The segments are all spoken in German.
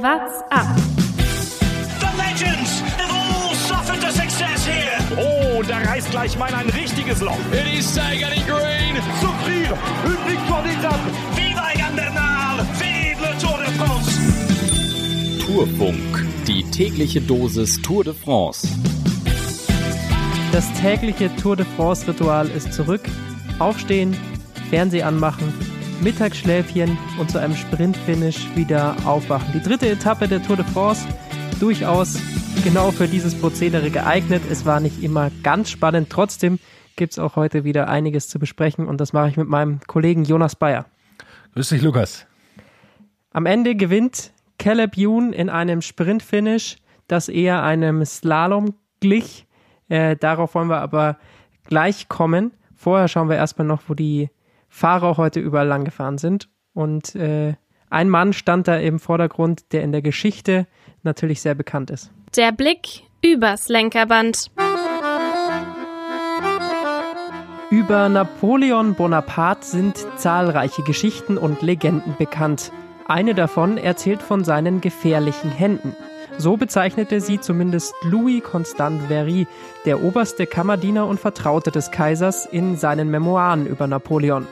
What's up? The legends have all suffered the success here. Oh, da reißt gleich mal ein richtiges Loch. It is Sagan in green. Souffrir, une victoire d'étape. Viva Egan Bernal! Vive le Tour de France! Tourfunk, die tägliche Dosis Tour de France. Das tägliche Tour de France-Ritual ist zurück. Aufstehen, Fernseh anmachen, Mittagsschläfchen und zu einem Sprintfinish wieder aufwachen. Die dritte Etappe der Tour de France, durchaus genau für dieses Prozedere geeignet. Es war nicht immer ganz spannend, trotzdem gibt es auch heute wieder einiges zu besprechen und das mache ich mit meinem Kollegen Jonas Bayer. Grüß dich, Lukas. Am Ende gewinnt Caleb Youn in einem Sprintfinish, das eher einem Slalom glich. Äh, darauf wollen wir aber gleich kommen. Vorher schauen wir erstmal noch, wo die Fahrer heute überall lang gefahren sind. Und äh, ein Mann stand da im Vordergrund, der in der Geschichte natürlich sehr bekannt ist. Der Blick übers Lenkerband. Über Napoleon Bonaparte sind zahlreiche Geschichten und Legenden bekannt. Eine davon erzählt von seinen gefährlichen Händen. So bezeichnete sie zumindest Louis Constant Very, der oberste Kammerdiener und Vertraute des Kaisers, in seinen Memoiren über Napoleon.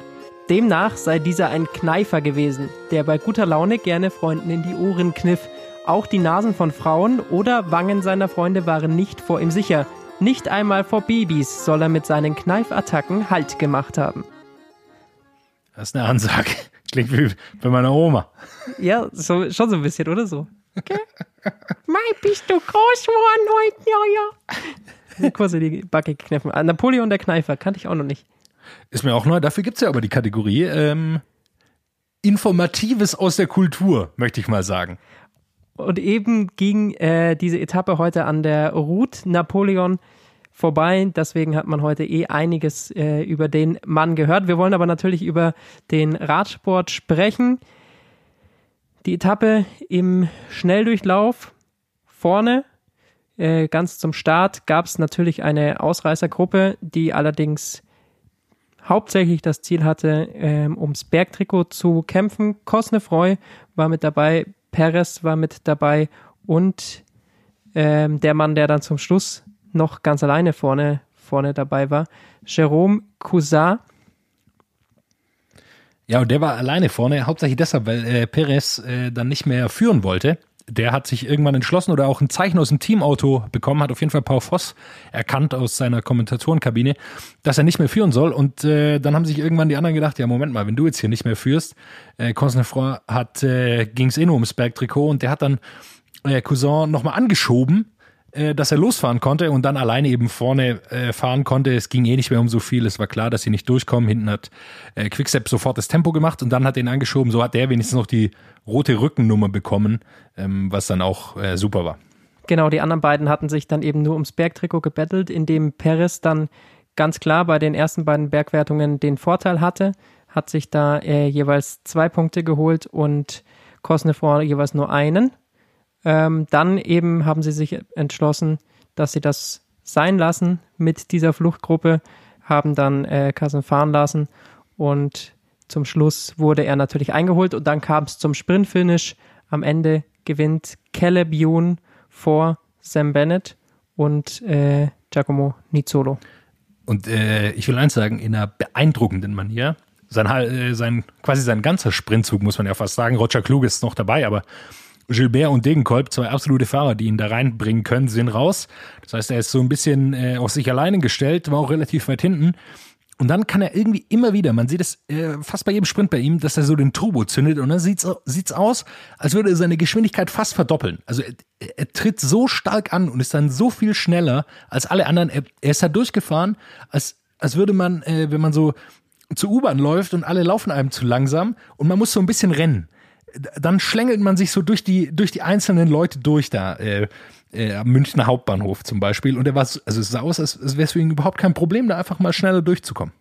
Demnach sei dieser ein Kneifer gewesen, der bei guter Laune gerne Freunden in die Ohren kniff. Auch die Nasen von Frauen oder Wangen seiner Freunde waren nicht vor ihm sicher. Nicht einmal vor Babys soll er mit seinen Kneifattacken Halt gemacht haben. Das ist eine Ansage. Klingt wie bei meiner Oma. Ja, so, schon so ein bisschen, oder so? Okay. Mai, bist du groß geworden heute, ja, ja. Kurz in die Backe kniffen. Ah, Napoleon der Kneifer, kannte ich auch noch nicht. Ist mir auch neu. Dafür gibt es ja aber die Kategorie ähm, Informatives aus der Kultur, möchte ich mal sagen. Und eben ging äh, diese Etappe heute an der Route Napoleon vorbei. Deswegen hat man heute eh einiges äh, über den Mann gehört. Wir wollen aber natürlich über den Radsport sprechen. Die Etappe im Schnelldurchlauf vorne, äh, ganz zum Start, gab es natürlich eine Ausreißergruppe, die allerdings hauptsächlich das Ziel hatte, ähm, ums Bergtrikot zu kämpfen. Kosnefroy war mit dabei, Perez war mit dabei und ähm, der Mann, der dann zum Schluss noch ganz alleine vorne, vorne dabei war, Jérôme Cousin. Ja, und der war alleine vorne, hauptsächlich deshalb, weil äh, Perez äh, dann nicht mehr führen wollte. Der hat sich irgendwann entschlossen oder auch ein Zeichen aus dem Teamauto bekommen, hat auf jeden Fall Paul Voss erkannt aus seiner Kommentatorenkabine, dass er nicht mehr führen soll. Und äh, dann haben sich irgendwann die anderen gedacht, ja, Moment mal, wenn du jetzt hier nicht mehr führst, äh, Cosnefroy hat, äh, ging es eh nur ums Bergtrikot und der hat dann äh, Cousin nochmal angeschoben äh, dass er losfahren konnte und dann alleine eben vorne äh, fahren konnte. Es ging eh nicht mehr um so viel. Es war klar, dass sie nicht durchkommen. Hinten hat äh, Quickstep sofort das Tempo gemacht und dann hat er ihn angeschoben. So hat der wenigstens noch die rote Rückennummer bekommen, ähm, was dann auch äh, super war. Genau, die anderen beiden hatten sich dann eben nur ums Bergtrikot gebettelt, indem Perez dann ganz klar bei den ersten beiden Bergwertungen den Vorteil hatte, hat sich da äh, jeweils zwei Punkte geholt und Cosnefroy jeweils nur einen. Ähm, dann eben haben sie sich entschlossen, dass sie das sein lassen mit dieser Fluchtgruppe, haben dann äh, Kassen fahren lassen und zum Schluss wurde er natürlich eingeholt und dann kam es zum Sprintfinish. Am Ende gewinnt Caleb Youn vor Sam Bennett und äh, Giacomo Nizzolo. Und äh, ich will eins sagen, in einer beeindruckenden Manier. Sein, äh, sein, quasi sein ganzer Sprintzug, muss man ja fast sagen. Roger Klug ist noch dabei, aber Gilbert und Degenkolb, zwei absolute Fahrer, die ihn da reinbringen können, sind raus. Das heißt, er ist so ein bisschen äh, auf sich alleine gestellt, war auch relativ weit hinten. Und dann kann er irgendwie immer wieder, man sieht es äh, fast bei jedem Sprint bei ihm, dass er so den Turbo zündet und dann sieht's sieht's aus, als würde er seine Geschwindigkeit fast verdoppeln. Also er, er tritt so stark an und ist dann so viel schneller als alle anderen. Er, er ist da durchgefahren, als als würde man, äh, wenn man so zur U-Bahn läuft und alle laufen einem zu langsam und man muss so ein bisschen rennen dann schlängelt man sich so durch die, durch die einzelnen Leute durch da, äh, äh, am Münchner Hauptbahnhof zum Beispiel. Und er war, also es sah aus, als, als wäre es für ihn überhaupt kein Problem, da einfach mal schneller durchzukommen.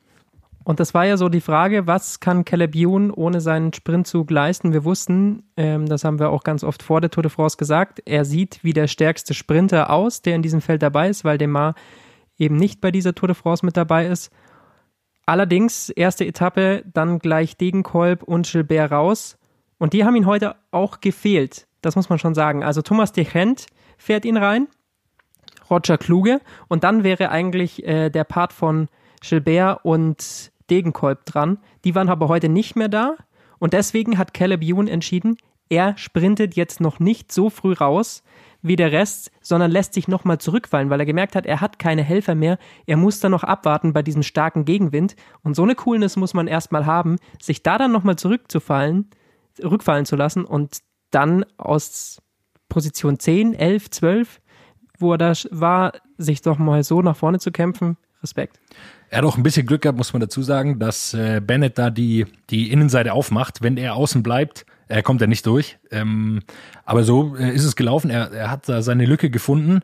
Und das war ja so die Frage, was kann Caleb Youn ohne seinen Sprintzug leisten? Wir wussten, ähm, das haben wir auch ganz oft vor der Tour de France gesagt, er sieht wie der stärkste Sprinter aus, der in diesem Feld dabei ist, weil Demar eben nicht bei dieser Tour de France mit dabei ist. Allerdings, erste Etappe, dann gleich Degenkolb und Gilbert raus. Und die haben ihn heute auch gefehlt. Das muss man schon sagen. Also Thomas de Gent fährt ihn rein, Roger Kluge und dann wäre eigentlich äh, der Part von Gilbert und Degenkolb dran. Die waren aber heute nicht mehr da und deswegen hat Caleb Ewan entschieden, er sprintet jetzt noch nicht so früh raus wie der Rest, sondern lässt sich nochmal zurückfallen, weil er gemerkt hat, er hat keine Helfer mehr. Er muss dann noch abwarten bei diesem starken Gegenwind. Und so eine Coolness muss man erstmal haben, sich da dann nochmal zurückzufallen, rückfallen zu lassen und dann aus Position 10, 11, 12, wo er da war, sich doch mal so nach vorne zu kämpfen. Respekt. Er hat auch ein bisschen Glück gehabt, muss man dazu sagen, dass äh, Bennett da die, die Innenseite aufmacht. Wenn er außen bleibt, er kommt er nicht durch. Ähm, aber so äh, ist es gelaufen. Er, er hat da seine Lücke gefunden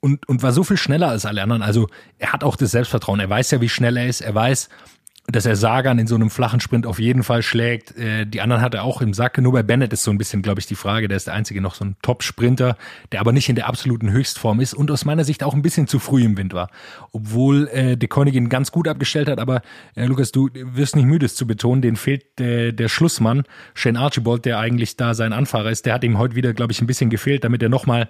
und, und war so viel schneller als alle anderen. Also er hat auch das Selbstvertrauen. Er weiß ja, wie schnell er ist. Er weiß, dass er Sagan in so einem flachen Sprint auf jeden Fall schlägt. Äh, die anderen hat er auch im Sack. Nur bei Bennett ist so ein bisschen, glaube ich, die Frage. Der ist der einzige noch so ein Top-Sprinter, der aber nicht in der absoluten Höchstform ist und aus meiner Sicht auch ein bisschen zu früh im Wind war. Obwohl äh, De Koenig ihn ganz gut abgestellt hat. Aber äh, Lukas, du wirst nicht müde, es zu betonen. Den fehlt äh, der Schlussmann, Shane Archibald, der eigentlich da sein Anfahrer ist. Der hat ihm heute wieder, glaube ich, ein bisschen gefehlt, damit er nochmal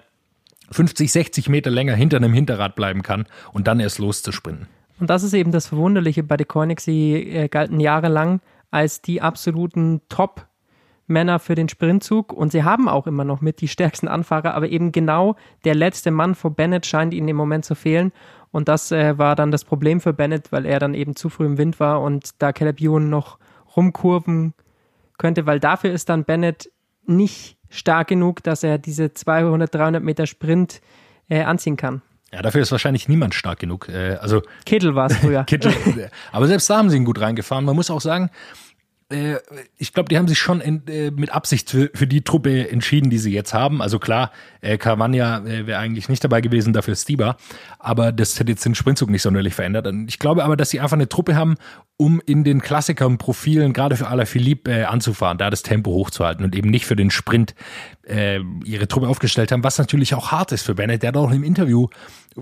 50, 60 Meter länger hinter einem Hinterrad bleiben kann und dann erst loszusprinten. Und das ist eben das Verwunderliche bei The Koenig. Sie äh, galten jahrelang als die absoluten Top-Männer für den Sprintzug und sie haben auch immer noch mit die stärksten Anfahrer, aber eben genau der letzte Mann vor Bennett scheint ihnen im Moment zu fehlen. Und das äh, war dann das Problem für Bennett, weil er dann eben zu früh im Wind war und da Caleb Ewan noch rumkurven könnte, weil dafür ist dann Bennett nicht stark genug, dass er diese 200, 300 Meter Sprint äh, anziehen kann. Ja, dafür ist wahrscheinlich niemand stark genug. Äh, also Kittel war es früher. Kittel. Aber selbst da haben sie ihn gut reingefahren. Man muss auch sagen, äh, ich glaube, die haben sich schon in, äh, mit Absicht für, für die Truppe entschieden, die sie jetzt haben. Also klar, äh, Cavagna äh, wäre eigentlich nicht dabei gewesen, dafür Stieber. Aber das hätte jetzt den Sprintzug nicht sonderlich verändert. Und ich glaube aber, dass sie einfach eine Truppe haben, um in den Klassikern-Profilen, gerade für Alaphilippe, äh, anzufahren, da das Tempo hochzuhalten und eben nicht für den Sprint äh, ihre Truppe aufgestellt haben, was natürlich auch hart ist für Bennett. Der hat auch im Interview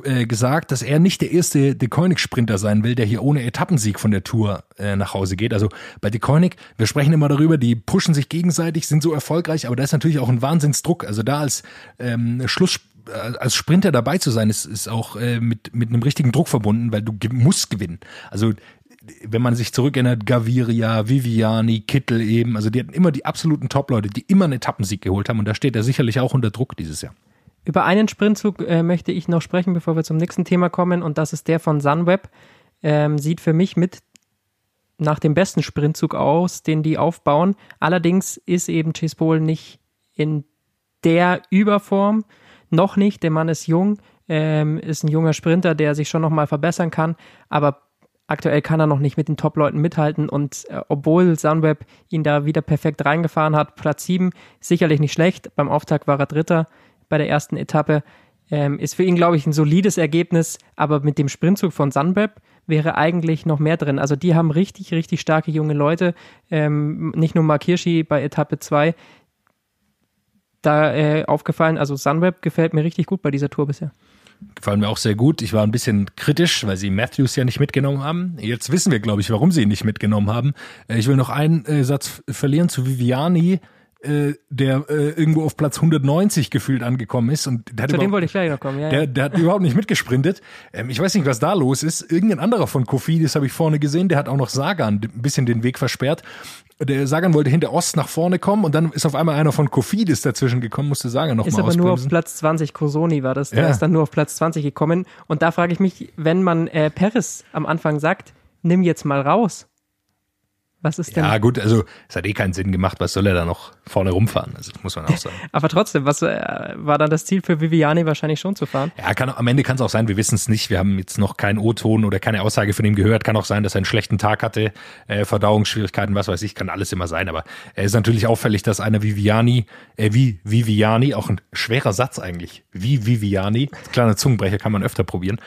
äh, gesagt, dass er nicht der erste De Koenig-Sprinter sein will, der hier ohne Etappensieg von der Tour äh, nach Hause geht. Also bei De wir sprechen immer darüber, die pushen sich gegenseitig, sind so erfolgreich, aber da ist natürlich auch ein Wahnsinnsdruck. Also da als ähm, Schluss äh, als Sprinter dabei zu sein, ist, ist auch äh, mit, mit einem richtigen Druck verbunden, weil du musst gewinnen. Also wenn man sich zurückerinnert, Gaviria, Viviani, Kittel eben, also die hatten immer die absoluten Top-Leute, die immer einen Etappensieg geholt haben und da steht er sicherlich auch unter Druck dieses Jahr. Über einen Sprintzug äh, möchte ich noch sprechen, bevor wir zum nächsten Thema kommen und das ist der von Sunweb. Ähm, sieht für mich mit nach dem besten Sprintzug aus, den die aufbauen. Allerdings ist eben Chase Bowl nicht in der Überform, noch nicht. Der Mann ist jung, ähm, ist ein junger Sprinter, der sich schon nochmal verbessern kann, aber Aktuell kann er noch nicht mit den Top-Leuten mithalten und äh, obwohl Sunweb ihn da wieder perfekt reingefahren hat, Platz 7, sicherlich nicht schlecht. Beim Auftakt war er Dritter bei der ersten Etappe. Ähm, ist für ihn, glaube ich, ein solides Ergebnis, aber mit dem Sprintzug von Sunweb wäre eigentlich noch mehr drin. Also die haben richtig, richtig starke junge Leute. Ähm, nicht nur Mark Hirschi bei Etappe 2 da äh, aufgefallen. Also Sunweb gefällt mir richtig gut bei dieser Tour bisher. Gefallen mir auch sehr gut. Ich war ein bisschen kritisch, weil sie Matthews ja nicht mitgenommen haben. Jetzt wissen wir, glaube ich, warum sie ihn nicht mitgenommen haben. Äh, ich will noch einen äh, Satz verlieren zu Viviani äh, der äh, irgendwo auf Platz 190 gefühlt angekommen ist und der hat, Zu dem wollte ich gleich noch kommen, ja, der, der hat überhaupt nicht mitgesprintet. Ähm, ich weiß nicht, was da los ist. Irgendein anderer von Kofi, das habe ich vorne gesehen, der hat auch noch Sagan ein bisschen den Weg versperrt. Der Sagan wollte hinter Ost nach vorne kommen und dann ist auf einmal einer von Kofidis dazwischen gekommen, musste Sagan noch ist aber nur auf Platz 20, Kosoni war das, der Ja. ist dann nur auf Platz 20 gekommen und da frage ich mich, wenn man äh, Peres am Anfang sagt, nimm jetzt mal raus, was ist denn, Ja, gut, also es hat eh keinen Sinn gemacht. Was soll er da noch vorne rumfahren? Also das muss man auch sagen. aber trotzdem, was äh, war dann das Ziel für Viviani wahrscheinlich schon zu fahren? Ja, kann, am Ende kann es auch sein, wir wissen es nicht. Wir haben jetzt noch keinen O-Ton oder keine Aussage von ihm gehört. Kann auch sein, dass er einen schlechten Tag hatte, äh, Verdauungsschwierigkeiten, was weiß ich, kann alles immer sein. Aber es ist natürlich auffällig, dass einer Viviani, äh, wie Viviani, auch ein schwerer Satz eigentlich, wie Viviani, kleiner Zungenbrecher kann man öfter probieren.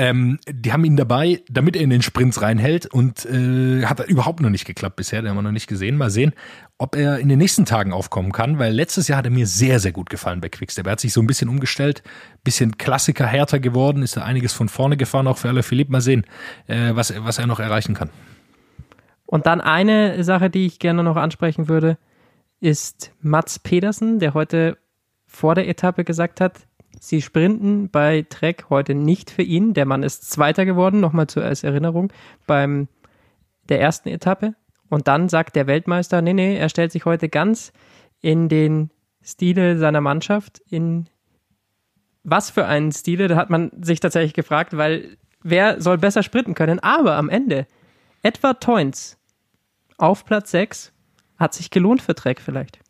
Ähm, die haben ihn dabei, damit er in den Sprints reinhält und äh, hat überhaupt noch nicht geklappt bisher, den haben wir noch nicht gesehen. Mal sehen, ob er in den nächsten Tagen aufkommen kann, weil letztes Jahr hat er mir sehr, sehr gut gefallen bei Quickstep. Er hat sich so ein bisschen umgestellt, bisschen Klassiker härter geworden, ist da einiges von vorne gefahren, auch für alle Philipp. Mal sehen, äh, was, was er noch erreichen kann. Und dann eine Sache, die ich gerne noch ansprechen würde, ist Mats Pedersen, der heute vor der Etappe gesagt hat, sie sprinten bei Trek heute nicht für ihn. Der Mann ist Zweiter geworden, nochmal zur als Erinnerung, beim der ersten Etappe. Und dann sagt der Weltmeister, nee, nee, er stellt sich heute ganz in den Stile seiner Mannschaft, in was für einen Stile, da hat man sich tatsächlich gefragt, weil wer soll besser sprinten können? Aber am Ende, Edward Toins auf Platz 6 hat sich gelohnt für Trek vielleicht.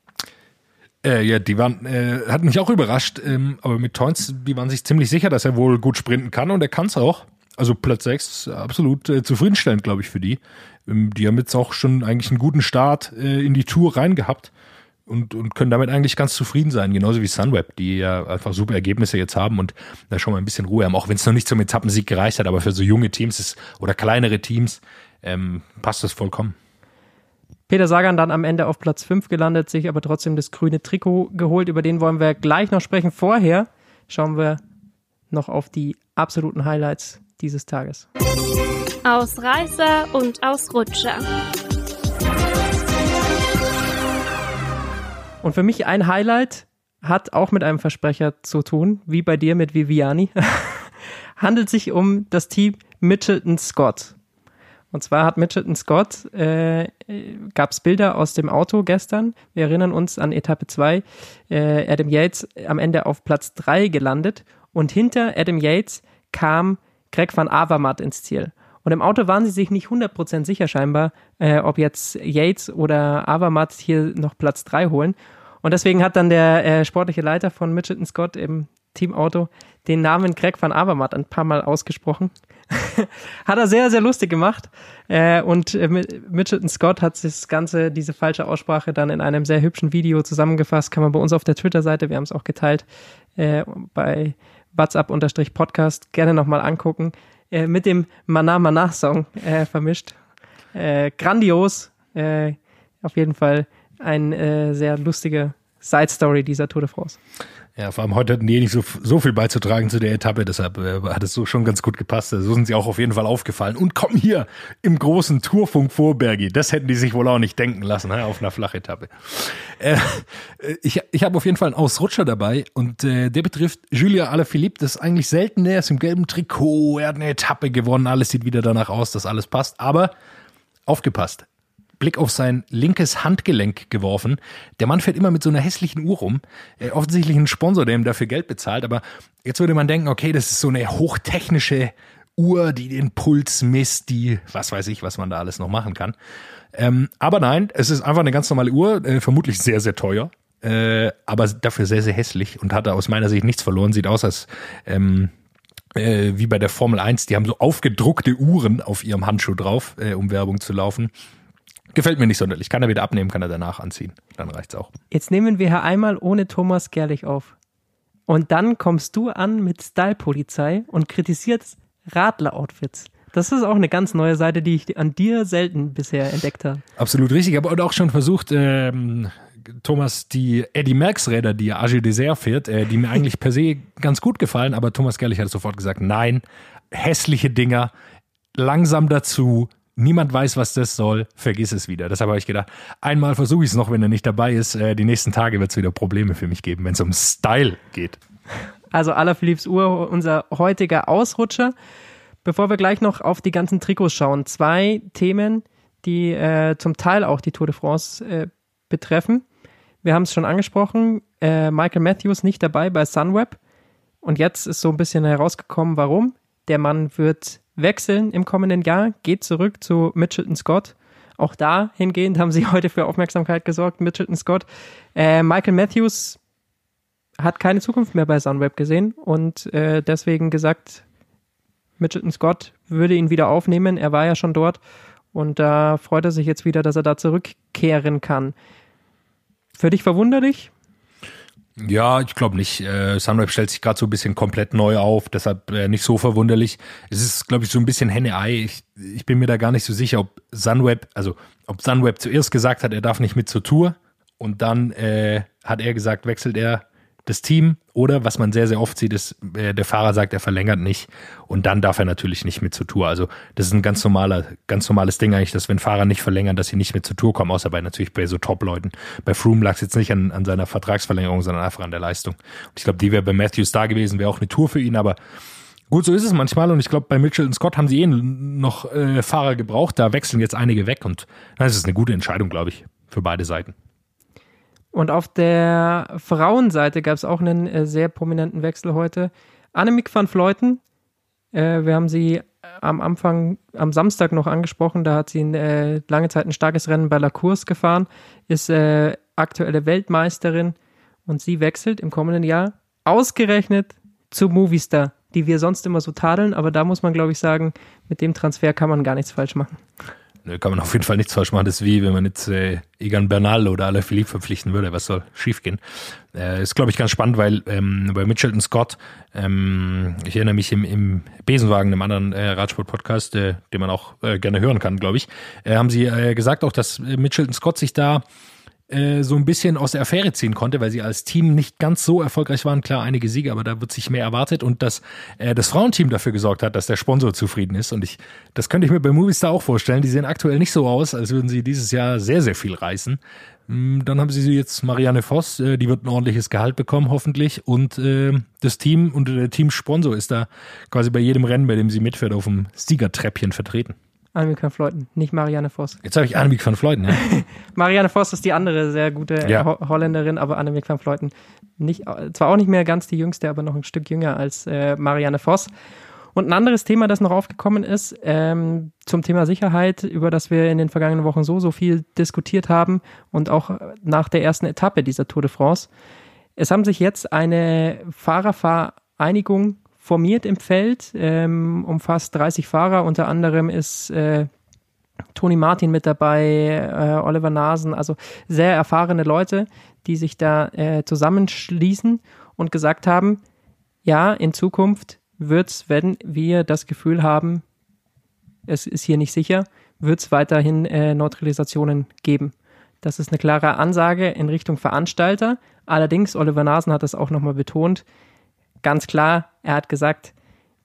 Äh, ja, die waren, äh, hat mich auch überrascht, ähm, aber mit Toins, die waren sich ziemlich sicher, dass er wohl gut sprinten kann und er kann es auch. Also Platz 6, absolut äh, zufriedenstellend, glaube ich, für die. Ähm, die haben jetzt auch schon eigentlich einen guten Start äh, in die Tour reingehabt und, und können damit eigentlich ganz zufrieden sein, genauso wie Sunweb, die ja einfach super Ergebnisse jetzt haben und da schon mal ein bisschen Ruhe haben, auch wenn es noch nicht zum Etappensieg gereicht hat, aber für so junge Teams ist, oder kleinere Teams ähm, passt das vollkommen. Peter Sagan dann am Ende auf Platz 5 gelandet, sich aber trotzdem das grüne Trikot geholt. Über den wollen wir gleich noch sprechen. Vorher schauen wir noch auf die absoluten Highlights dieses Tages. Ausreißer und Ausrutscher. Und für mich ein Highlight hat auch mit einem Versprecher zu tun, wie bei dir mit Viviani. Handelt sich um das Team Mitchelton Scott. Und zwar hat Mitchelton Scott, äh, gab es Bilder aus dem Auto gestern. Wir erinnern uns an Etappe 2. Äh, Adam Yates am Ende auf Platz 3 gelandet. Und hinter Adam Yates kam Greg van Avermaet ins Ziel. Und im Auto waren sie sich nicht 100% sicher scheinbar, äh, ob jetzt Yates oder Avermaet hier noch Platz 3 holen. Und deswegen hat dann der äh, sportliche Leiter von Mitchelton Scott im Teamauto den Namen Greg van Avermaet ein paar Mal ausgesprochen. hat er sehr, sehr lustig gemacht. Äh, und äh, Mitchelton Scott hat das Ganze, diese falsche Aussprache dann in einem sehr hübschen Video zusammengefasst. Kann man bei uns auf der Twitter-Seite, wir haben es auch geteilt, äh, bei WhatsApp-Podcast gerne nochmal angucken. Äh, mit dem Mana Mana Song vermischt. Grandios. Auf jeden Fall ein sehr lustige Side Story dieser Tour de France. Ja, vor allem heute hatten die nicht so, so viel beizutragen zu der Etappe, deshalb äh, hat es so schon ganz gut gepasst. So sind sie auch auf jeden Fall aufgefallen. Und kommen hier im großen Tourfunk vor, Bergi. Das hätten die sich wohl auch nicht denken lassen, ne, auf einer Flachetappe. Äh, ich ich habe auf jeden Fall einen Ausrutscher dabei und äh, der betrifft Julia Alaphilippe. Das ist eigentlich selten. Er ist im gelben Trikot, er hat eine Etappe gewonnen, alles sieht wieder danach aus, dass alles passt. Aber aufgepasst, Blick auf sein linkes Handgelenk geworfen. Der Mann fährt immer mit so einer hässlichen Uhr rum. Äh, offensichtlich ein Sponsor, der ihm dafür Geld bezahlt. Aber jetzt würde man denken, okay, das ist so eine hochtechnische Uhr, die den Puls misst, die, was weiß ich, was man da alles noch machen kann. Ähm, aber nein, es ist einfach eine ganz normale Uhr, äh, vermutlich sehr, sehr teuer. Äh, aber dafür sehr, sehr hässlich und hat da aus meiner Sicht nichts verloren. Sieht aus, als ähm, äh, wie bei der Formel 1, die haben so aufgedruckte Uhren auf ihrem Handschuh drauf, äh, um Werbung zu laufen. Gefällt mir nicht sonderlich. Kann er wieder abnehmen, kann er danach anziehen. Dann reicht's auch. Jetzt nehmen wir hier einmal ohne Thomas Gerlich auf. Und dann kommst du an mit Style-Polizei und kritisierst Radler-Outfits. Das ist auch eine ganz neue Seite, die ich an dir selten bisher entdeckt habe. Absolut richtig. Ich habe auch schon versucht, ähm, Thomas, die Eddie Merckx Räder, die Age Dessert fährt, äh, die mir eigentlich per se ganz gut gefallen, aber Thomas Gerlich hat sofort gesagt, nein, hässliche Dinger, langsam dazu, Niemand weiß, was das soll. Vergiss es wieder. Deshalb habe ich gedacht, einmal versuche ich es noch, wenn er nicht dabei ist. Äh, die nächsten Tage wird es wieder Probleme für mich geben, wenn es um Style geht. Also Alaphilippes Uhr, unser heutiger Ausrutscher. Bevor wir gleich noch auf die ganzen Trikots schauen, zwei Themen, die äh, zum Teil auch die Tour de France äh, betreffen. Wir haben es schon angesprochen, äh, Michael Matthews nicht dabei bei Sunweb. Und jetzt ist so ein bisschen herausgekommen, warum. Der Mann wird wechseln im kommenden Jahr, geht zurück zu Mitchelton Scott. Auch dahingehend haben sie heute für Aufmerksamkeit gesorgt, Mitchelton Scott. Äh, Michael Matthews hat keine Zukunft mehr bei Sunweb gesehen und äh, deswegen gesagt, Mitchelton Scott würde ihn wieder aufnehmen. Er war ja schon dort und da freut er sich jetzt wieder, dass er da zurückkehren kann. Für dich verwunderlich? Ja, ich glaube nicht. Äh, Sunweb stellt sich gerade so ein bisschen komplett neu auf, deshalb äh, nicht so verwunderlich. Es ist, glaube ich, so ein bisschen Henne-Ei. Ich, ich bin mir da gar nicht so sicher, ob Sunweb, also ob Sunweb zuerst gesagt hat, er darf nicht mit zur Tour und dann äh, hat er gesagt, wechselt er das Team oder was man sehr, sehr oft sieht, ist, äh, der Fahrer sagt, er verlängert nicht und dann darf er natürlich nicht mit zur Tour. Also das ist ein ganz normaler, ganz normales Ding eigentlich, dass wenn Fahrer nicht verlängern, dass sie nicht mit zur Tour kommen, außer bei natürlich bei so Top-Leuten. Bei Froome lag es jetzt nicht an, an seiner Vertragsverlängerung, sondern einfach an der Leistung. Und ich glaube, die wäre bei Matthews da gewesen, wäre auch eine Tour für ihn, aber Gut, so ist es manchmal und ich glaube, bei Mitchell und Scott haben sie eh noch äh, Fahrer gebraucht, da wechseln jetzt einige weg und das ist eine gute Entscheidung, glaube ich, für beide Seiten. Und auf der Frauenseite gab es auch einen äh, sehr prominenten Wechsel heute. Annemiek van Fleuten, äh, wir haben sie am Anfang, am Samstag noch angesprochen, da hat sie äh, lange Zeit ein starkes Rennen bei La Course gefahren, ist äh, aktuelle Weltmeisterin und sie wechselt im kommenden Jahr ausgerechnet zu Movistar die wir sonst immer so tadeln, aber da muss man, glaube ich, sagen, mit dem Transfer kann man gar nichts falsch machen. Nö, kann man auf jeden Fall nichts falsch machen. Das ist wie, wenn man jetzt äh, Egan Bernal oder Alaphilippe verpflichten würde. Was soll schiefgehen? Äh, ist, glaube ich, ganz spannend, weil ähm, bei Mitchelton Scott, ähm, ich erinnere mich im, im Besenwagen, einem anderen äh, Radsport-Podcast, äh, den man auch äh, gerne hören kann, glaube ich, äh, haben sie äh, gesagt auch, dass äh, Mitchelton Scott sich da äh, so ein bisschen aus der Affäre ziehen konnte, weil sie als Team nicht ganz so erfolgreich waren. Klar, einige Siege, aber da wird sich mehr erwartet und dass äh, das Frauenteam dafür gesorgt hat, dass der Sponsor zufrieden ist. Und ich, das könnte ich mir bei Movistar auch vorstellen. Die sehen aktuell nicht so aus, als würden sie dieses Jahr sehr, sehr viel reißen. Mm, dann haben sie jetzt Marianne Voss, äh, die wird ein ordentliches Gehalt bekommen, hoffentlich. Und äh, das Team und der Teamsponsor ist da quasi bei jedem Rennen, bei dem sie mitfährt, auf dem Siegertreppchen vertreten. Annemiek van Fleuten, nicht Marianne Voss. Jetzt habe ich Annemiek van Fleuten, ja. Marianne Voss ist die andere sehr gute Ja. Ho Holländerin, aber Annemiek van Fleuten nicht, zwar auch nicht mehr ganz die jüngste, aber noch ein Stück jünger als äh, Marianne Voss. Und ein anderes Thema, das noch aufgekommen ist, ähm, zum Thema Sicherheit, über das wir in den vergangenen Wochen so, so viel diskutiert haben und auch nach der ersten Etappe dieser Tour de France. Es haben sich jetzt eine Fahrervereinigung formiert im Feld, ähm, umfasst 30 Fahrer, unter anderem ist äh, Toni Martin mit dabei, äh, Oliver Nasen, also sehr erfahrene Leute, die sich da äh, zusammenschließen und gesagt haben, ja, in Zukunft wird's, wenn wir das Gefühl haben, es ist hier nicht sicher, wird's weiterhin äh, Neutralisationen geben. Das ist eine klare Ansage in Richtung Veranstalter. Allerdings, Oliver Nasen hat das auch nochmal betont, ganz klar, er hat gesagt,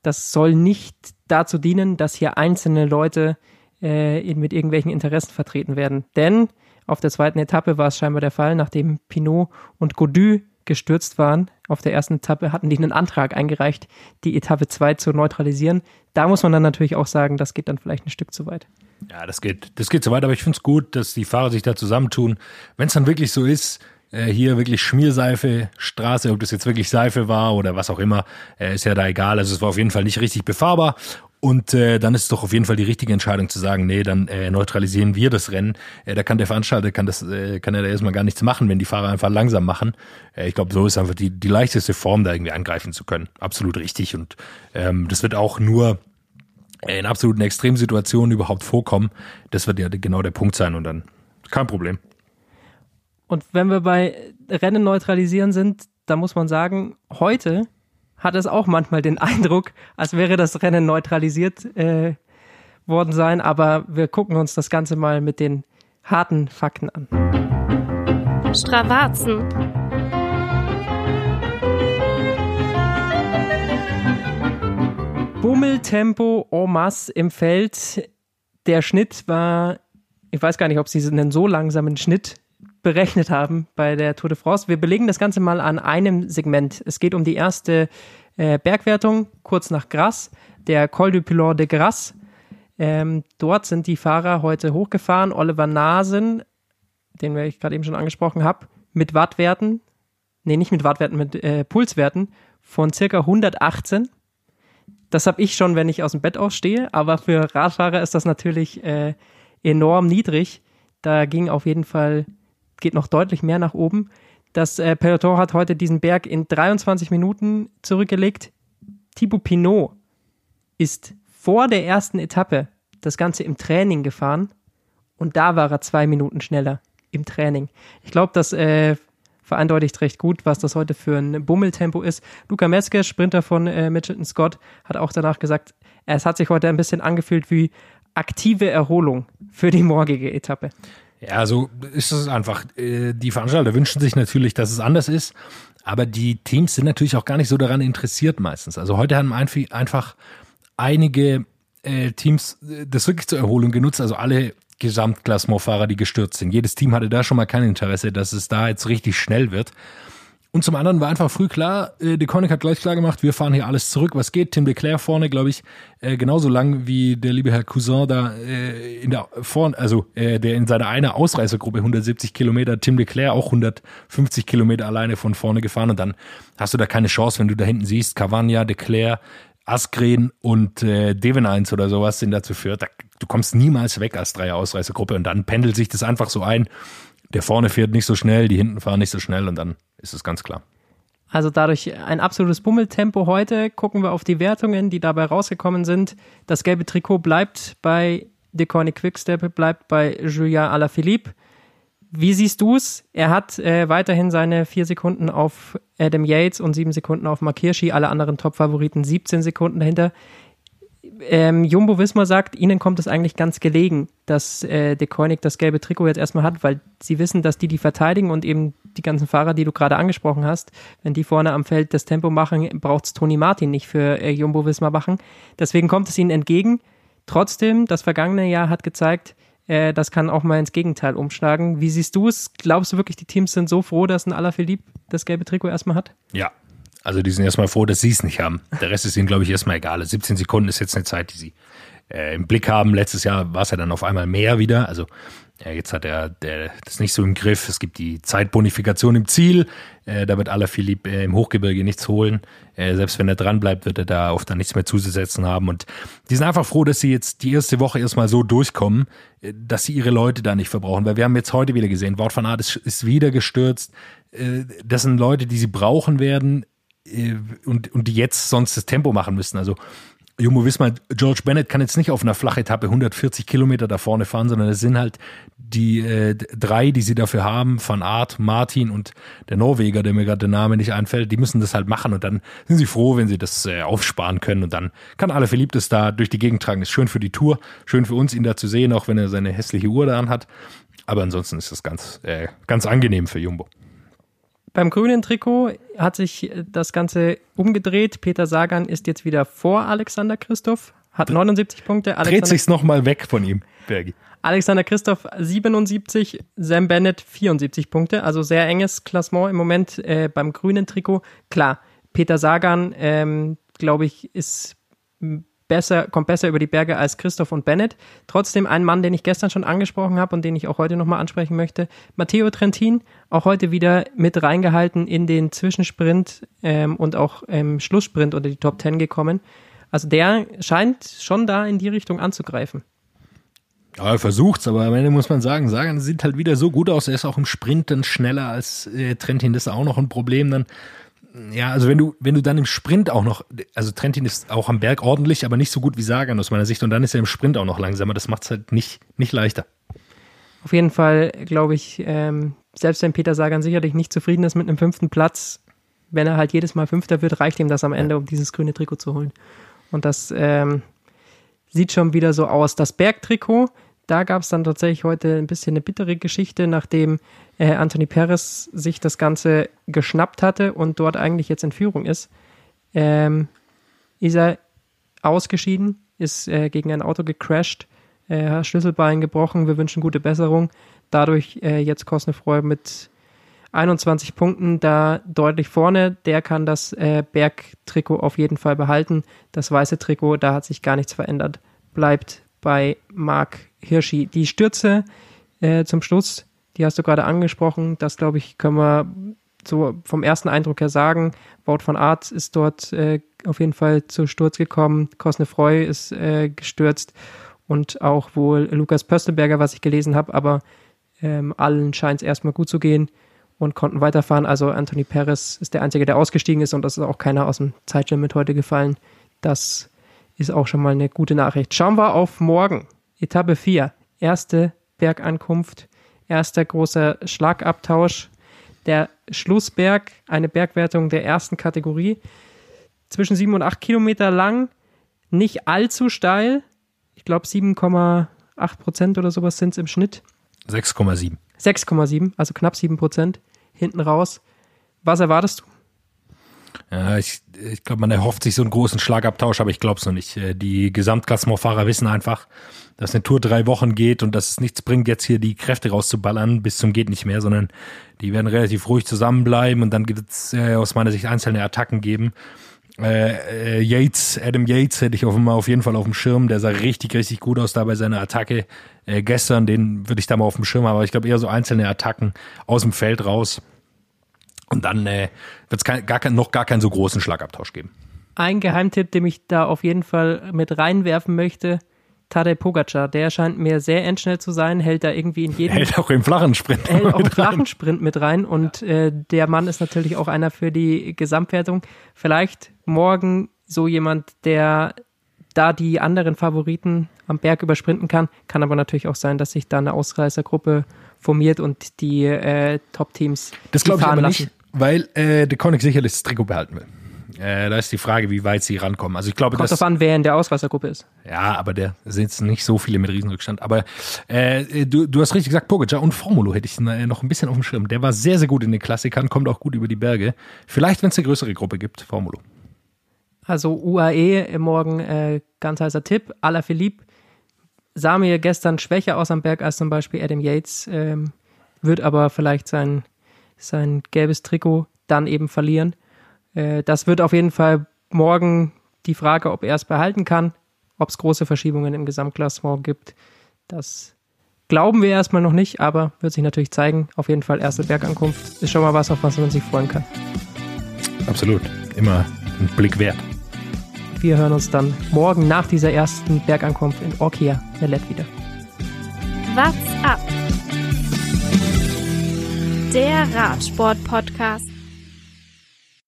das soll nicht dazu dienen, dass hier einzelne Leute äh, mit irgendwelchen Interessen vertreten werden. Denn auf der zweiten Etappe war es scheinbar der Fall, nachdem Pinot und Godu gestürzt waren. Auf der ersten Etappe hatten die einen Antrag eingereicht, die Etappe 2 zu neutralisieren. Da muss man dann natürlich auch sagen, das geht dann vielleicht ein Stück zu weit. Ja, das geht, das geht so weit, aber ich finde es gut, dass die Fahrer sich da zusammentun. Wenn es dann wirklich so ist, äh, hier wirklich Schmierseife, Straße, ob das jetzt wirklich Seife war oder was auch immer, äh, ist ja da egal. Also es war auf jeden Fall nicht richtig befahrbar. Und äh, dann ist es doch auf jeden Fall die richtige Entscheidung zu sagen, nee, dann äh, neutralisieren wir das Rennen. Äh, da kann der Veranstalter, kann das, äh, kann er da erstmal gar nichts machen, wenn die Fahrer einfach langsam machen. Äh, ich glaube, so ist einfach die, die leichteste Form, da irgendwie angreifen zu können. Absolut richtig. Und ähm, das wird auch nur in absoluten Extremsituationen überhaupt vorkommen. Das wird ja genau der Punkt sein und dann kein Problem. Und wenn wir bei Rennen neutralisieren sind, da muss man sagen, heute hat es auch manchmal den Eindruck, als wäre das Rennen neutralisiert äh, worden sein. Aber wir gucken uns das Ganze mal mit den harten Fakten an. Stravazen. Bummeltempo en masse im Feld. Der Schnitt war, ich weiß gar nicht, ob sie einen so langsamen Schnitt berechnet haben bei der Tour de France. Wir belegen das Ganze mal an einem Segment. Es geht um die erste äh, Bergwertung, kurz nach Grasse, der Col du Pilon de Grasse. Ähm, dort sind die Fahrer heute hochgefahren. Oliver Nasen, den ich gerade eben schon angesprochen habe, mit Wattwerten, nee, nicht mit Wattwerten, mit äh, Pulswerten von circa 118. Das habe ich schon, wenn ich aus dem Bett ausstehe, aber für Radfahrer ist das natürlich äh, enorm niedrig. Da ging auf jeden Fall, geht noch deutlich mehr nach oben. Das äh, Peloton hat heute diesen Berg in 23 Minuten zurückgelegt. Thibaut Pinot ist vor der ersten Etappe das Ganze im Training gefahren und da war er zwei Minuten schneller im Training. Ich glaube, das äh, vereindeutigt recht gut, was das heute für ein Bummeltempo ist. Luca Metzger, Sprinter von äh, Mitchelton Scott, hat auch danach gesagt, es hat sich heute ein bisschen angefühlt wie aktive Erholung für die morgige Etappe. Ja, so ist es einfach. Äh, Die Veranstalter wünschen sich natürlich, dass es anders ist, aber die Teams sind natürlich auch gar nicht so daran interessiert meistens. Also heute haben einf- einfach einige äh, Teams äh, das wirklich zur Erholung genutzt, also alle Gesamtklassementfahrer, die gestürzt sind. Jedes Team hatte da schon mal kein Interesse, dass es da jetzt richtig schnell wird. Und zum anderen war einfach früh klar, äh, De Konig hat gleich klar gemacht, wir fahren hier alles zurück, was geht. Tim de Cler vorne, glaube ich, äh, genauso lang wie der liebe Herr Cousin da äh, in der vorn, also äh, der in seiner einer Ausreißergruppe 170 Kilometer, Tim de Cler auch 150 Kilometer alleine von vorne gefahren und dann hast du da keine Chance, wenn du da hinten siehst, Cavagna, de Cler, Askren und äh, Deveneins oder sowas sind dazu führt. Da, du kommst niemals weg als Dreier-Ausreißergruppe und dann pendelt sich das einfach so ein. Der vorne fährt nicht so schnell, die hinten fahren nicht so schnell und dann ist es ganz klar. Also dadurch ein absolutes Bummeltempo heute. Gucken wir auf die Wertungen, die dabei rausgekommen sind. Das gelbe Trikot bleibt bei Deconic Quickstep, bleibt bei Julien Alaphilippe. Wie siehst du es? Er hat äh, weiterhin seine vier Sekunden auf Adam Yates und sieben Sekunden auf Mark Hirschi, alle anderen Top-Favoriten 17 Sekunden dahinter. Ähm, Jumbo Wismar sagt, ihnen kommt es eigentlich ganz gelegen, dass äh, De Koenig das gelbe Trikot jetzt erstmal hat, weil sie wissen, dass die die verteidigen und eben die ganzen Fahrer, die du gerade angesprochen hast, wenn die vorne am Feld das Tempo machen, braucht es Toni Martin nicht für äh, Jumbo Wismar machen. Deswegen kommt es ihnen entgegen. Trotzdem, das vergangene Jahr hat gezeigt, äh, das kann auch mal ins Gegenteil umschlagen. Wie siehst du es? Glaubst du wirklich, die Teams sind so froh, dass ein Alaphilippe das gelbe Trikot erstmal hat? Ja. Also die sind erstmal froh, dass sie es nicht haben. Der Rest ist ihnen, glaube ich, erstmal egal. 17 Sekunden ist jetzt eine Zeit, die sie äh, im Blick haben. Letztes Jahr war es ja dann auf einmal mehr wieder. Also ja, jetzt hat er der, das nicht so im Griff. Es gibt die Zeitbonifikation im Ziel. Äh, da wird Alaphilippe äh, im Hochgebirge nichts holen. Äh, selbst wenn er dran bleibt, wird er da oft dann nichts mehr zuzusetzen haben. Und die sind einfach froh, dass sie jetzt die erste Woche erstmal so durchkommen, äh, dass sie ihre Leute da nicht verbrauchen. Weil wir haben jetzt heute wieder gesehen, Wout van Aert ist, ist wieder gestürzt. Äh, das sind Leute, die sie brauchen werden und, und die jetzt sonst das Tempo machen müssen. Also Jumbo Wismar, George Bennett kann jetzt nicht auf einer Flachetappe 140 Kilometer da vorne fahren, sondern es sind halt die äh, drei, die sie dafür haben, Van Aert, Martin und der Norweger, der mir gerade der Name nicht einfällt, die müssen das halt machen und dann sind sie froh, wenn sie das äh, aufsparen können und dann kann alle das da durch die Gegend tragen. Ist schön für die Tour, schön für uns, ihn da zu sehen, auch wenn er seine hässliche Uhr da anhat. Aber ansonsten ist das ganz, äh, ganz angenehm für Jumbo. Beim grünen Trikot hat sich das Ganze umgedreht. Peter Sagan ist jetzt wieder vor Alexander Christoph, hat 79 Punkte. Dreht Alexander, sich's nochmal weg von ihm, Bergi. Alexander Christoph 77, Sam Bennett 74 Punkte. Also sehr enges Klassement im Moment äh, beim grünen Trikot. Klar, Peter Sagan, ähm, glaube ich, ist besser, kommt besser über die Berge als Christoph und Bennett. Trotzdem ein Mann, den ich gestern schon angesprochen habe und den ich auch heute nochmal ansprechen möchte. Matteo Trentin, auch heute wieder mit reingehalten in den Zwischensprint ähm, und auch im Schlusssprint unter die Top 10 gekommen. Also der scheint schon da in die Richtung anzugreifen. Ja, er versucht's, aber am Ende muss man sagen, Sagan sieht halt wieder so gut aus. Er ist auch im Sprint dann schneller als äh, Trentin. Das ist auch noch ein Problem dann. Ja, also wenn du, wenn du dann im Sprint auch noch, also Trentin ist auch am Berg ordentlich, aber nicht so gut wie Sagan aus meiner Sicht. Und dann ist er im Sprint auch noch langsamer. Das macht's halt nicht, nicht leichter. Auf jeden Fall glaube ich, ähm, selbst wenn Peter Sagan sicherlich nicht zufrieden ist mit einem fünften Platz, wenn er halt jedes Mal Fünfter wird, reicht ihm das am Ende, um dieses grüne Trikot zu holen. Und das ähm, sieht schon wieder so aus. Das Bergtrikot, da gab es dann tatsächlich heute ein bisschen eine bittere Geschichte, nachdem äh, Anthony Perez sich das Ganze geschnappt hatte und dort eigentlich jetzt in Führung ist. Ähm, ist er ausgeschieden, ist äh, gegen ein Auto gecrashed, äh, Schlüsselbein gebrochen. Wir wünschen gute Besserung. Dadurch äh, jetzt Kosnefroy mit 21 Punkten da deutlich vorne. Der kann das äh, Bergtrikot auf jeden Fall behalten. Das weiße Trikot, da hat sich gar nichts verändert. Bleibt bei Mark Hirschi. Die Stürze äh, zum Schluss, die hast du gerade angesprochen. Das, glaube ich, können wir so vom ersten Eindruck her sagen. Wout van Aert ist dort äh, auf jeden Fall zu Sturz gekommen. Kosnefroy ist äh, gestürzt und auch wohl Lukas Pöstelberger, was ich gelesen habe. Aber ähm, allen scheint es erstmal gut zu gehen und konnten weiterfahren. Also Anthony Perez ist der Einzige, der ausgestiegen ist und das ist auch keiner aus dem Zeitlimit heute gefallen. Das ist auch schon mal eine gute Nachricht. Schauen wir auf morgen. Etappe 4. Erste Bergankunft. Erster großer Schlagabtausch. Der Schlussberg, eine Bergwertung der ersten Kategorie. Zwischen 7 und 8 Kilometer lang. Nicht allzu steil. Ich glaube 7,8 Prozent oder sowas sind es im Schnitt. 6,7. 6,7, also knapp 7 Prozent hinten raus. Was erwartest du? Ja, ich, ich glaube, man erhofft sich so einen großen Schlagabtausch, aber ich glaube es noch nicht. Äh, Die Gesamtklassementfahrer wissen einfach, dass eine Tour drei Wochen geht und dass es nichts bringt, jetzt hier die Kräfte rauszuballern bis zum geht nicht mehr, sondern die werden relativ ruhig zusammenbleiben und dann wird es äh, aus meiner Sicht einzelne Attacken geben. Äh, äh, Yates, Adam Yates hätte ich auf, auf jeden Fall auf dem Schirm. Der sah richtig, richtig gut aus da bei seiner Attacke äh, gestern. Den würde ich da mal auf dem Schirm haben, aber ich glaube eher so einzelne Attacken aus dem Feld raus. Und dann äh, wird es gar noch gar keinen so großen Schlagabtausch geben. Ein Geheimtipp, den ich da auf jeden Fall mit reinwerfen möchte, Tadej Pogacar, der scheint mir sehr endschnell zu sein, hält da irgendwie in jedem Hält auch im flachen Sprint. hält auch rein. flachen Sprint mit rein und äh, der Mann ist natürlich auch einer für die Gesamtwertung. Vielleicht morgen so jemand, der da die anderen Favoriten am Berg übersprinten kann. Kann aber natürlich auch sein, dass sich da eine Ausreißergruppe formiert und die äh, Top-Teams Das glaube ich aber lassen. nicht, weil äh, der Konig sicherlich das Trikot behalten will. Äh, da ist die Frage, wie weit sie rankommen. Also ich glaube, Kommt drauf an, wer in der Ausreißergruppe ist. ja, aber der sind nicht so viele mit Riesenrückstand. Aber äh, du, du hast richtig gesagt, Pogacar und Formulo hätte ich äh, noch ein bisschen auf dem Schirm. Der war sehr, sehr gut in den Klassikern, kommt auch gut über die Berge. Vielleicht, wenn es eine größere Gruppe gibt, Formulo. Also UAE morgen äh, ganz heißer Tipp. Alaphilippe sah mir gestern schwächer aus am Berg als zum Beispiel Adam Yates, ähm, wird aber vielleicht sein, sein gelbes Trikot dann eben verlieren. Äh, das wird auf jeden Fall morgen die Frage, ob er es behalten kann, ob es große Verschiebungen im Gesamtklassement gibt. Das glauben wir erstmal noch nicht, aber wird sich natürlich zeigen. Auf jeden Fall erste Bergankunft ist schon mal was, auf was man sich freuen kann. Absolut. Immer ein Blick wert. Wir hören uns dann morgen nach dieser ersten Bergankunft in Orkia Melet wieder. What's up? Der Radsport-Podcast.